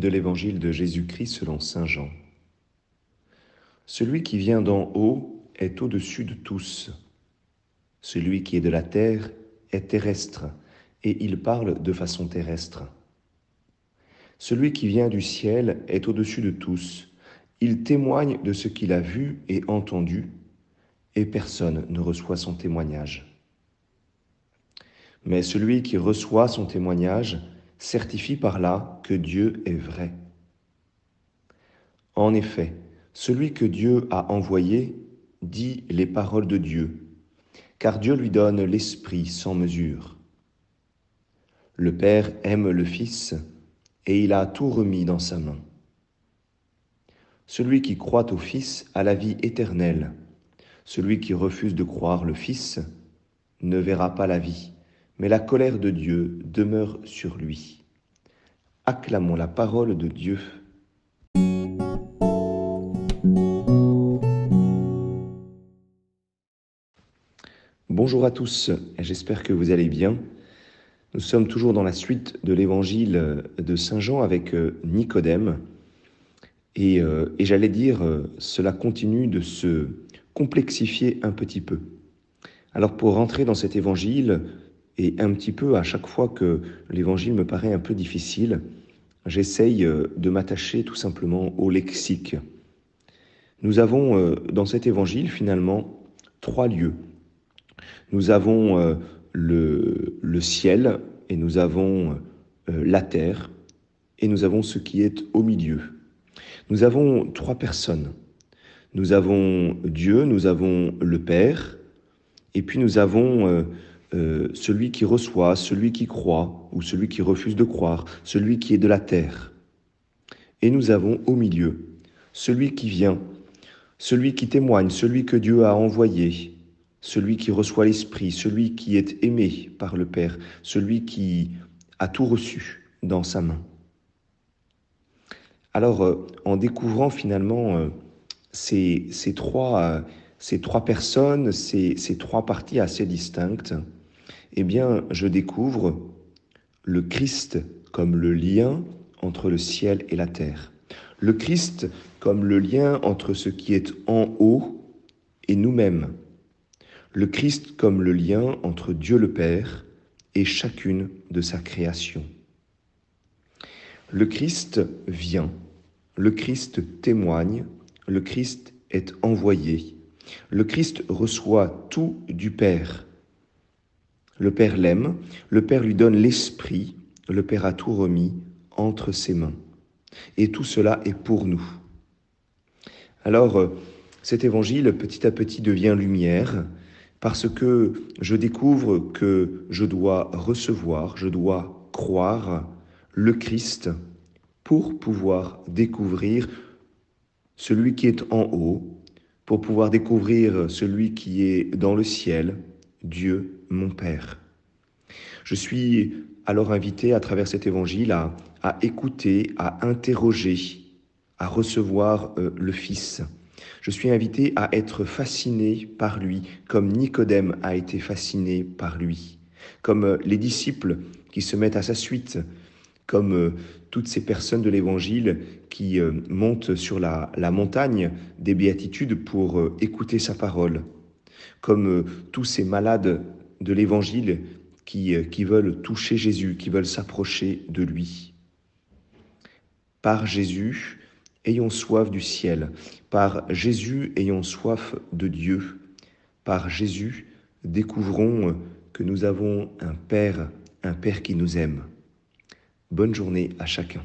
de l'évangile de Jésus-Christ selon Saint Jean. Celui qui vient d'en haut est au-dessus de tous. Celui qui est de la terre est terrestre, et il parle de façon terrestre. Celui qui vient du ciel est au-dessus de tous. Il témoigne de ce qu'il a vu et entendu, et personne ne reçoit son témoignage. Mais celui qui reçoit son témoignage certifie par là que Dieu est vrai. En effet, celui que Dieu a envoyé dit les paroles de Dieu, car Dieu lui donne l'Esprit sans mesure. Le Père aime le Fils, et il a tout remis dans sa main. Celui qui croit au Fils a la vie éternelle. Celui qui refuse de croire le Fils ne verra pas la vie, mais la colère de Dieu demeure sur lui. Acclamons la parole de Dieu. Bonjour à tous, j'espère que vous allez bien. Nous sommes toujours dans la suite de l'évangile de Saint Jean avec euh, Nicodème. Et, euh, et j'allais dire, euh, cela continue de se complexifier un petit peu. Alors pour rentrer dans cet évangile, et un petit peu à chaque fois que l'évangile me paraît un peu difficile, j'essaye euh, de m'attacher tout simplement au lexique. Nous avons euh, dans cet évangile finalement trois lieux. Nous avons euh, le, le ciel et nous avons la terre et nous avons ce qui est au milieu. Nous avons trois personnes. Nous avons Dieu, nous avons le Père, et puis nous avons euh, celui qui reçoit, celui qui croit ou celui qui refuse de croire, celui qui est de la terre. Et nous avons au milieu celui qui vient, celui qui témoigne, celui que Dieu a envoyé, celui qui reçoit l'Esprit, celui qui est aimé par le Père, celui qui a tout reçu dans sa main. Alors, euh, en découvrant finalement euh, ces, trois, personnes, ces trois parties assez distinctes, eh bien, je découvre le Christ comme le lien entre le ciel et la terre. Le Christ comme le lien entre ce qui est en haut et nous-mêmes. Le Christ comme le lien entre Dieu le Père et chacune de sa création. Le Christ vient, le Christ témoigne, le Christ est envoyé, le Christ reçoit tout du Père le Père l'aime, le Père lui donne l'Esprit, le Père a tout remis entre ses mains. Et tout cela est pour nous. Alors, euh, cet évangile, petit à petit, devient lumière parce que je découvre que je dois recevoir, je dois croire le Christ pour pouvoir découvrir celui qui est en haut, pour pouvoir découvrir celui qui est dans le ciel, Dieu mon Père. Je suis alors invité à travers cet évangile à, écouter, à interroger, à recevoir euh, le Fils. Je suis invité à être fasciné par lui, comme Nicodème a été fasciné par lui, comme euh, les disciples qui se mettent à sa suite, comme euh, toutes ces personnes de l'Évangile qui montent sur la, la, montagne des béatitudes pour écouter sa parole, comme tous ces malades de l'Évangile qui, euh, qui veulent toucher Jésus, qui veulent s'approcher de lui. Par Jésus, ayons soif du ciel. Par Jésus, ayons soif de Dieu. Par Jésus, découvrons que nous avons un Père, un Père qui nous aime. Bonne journée à chacun.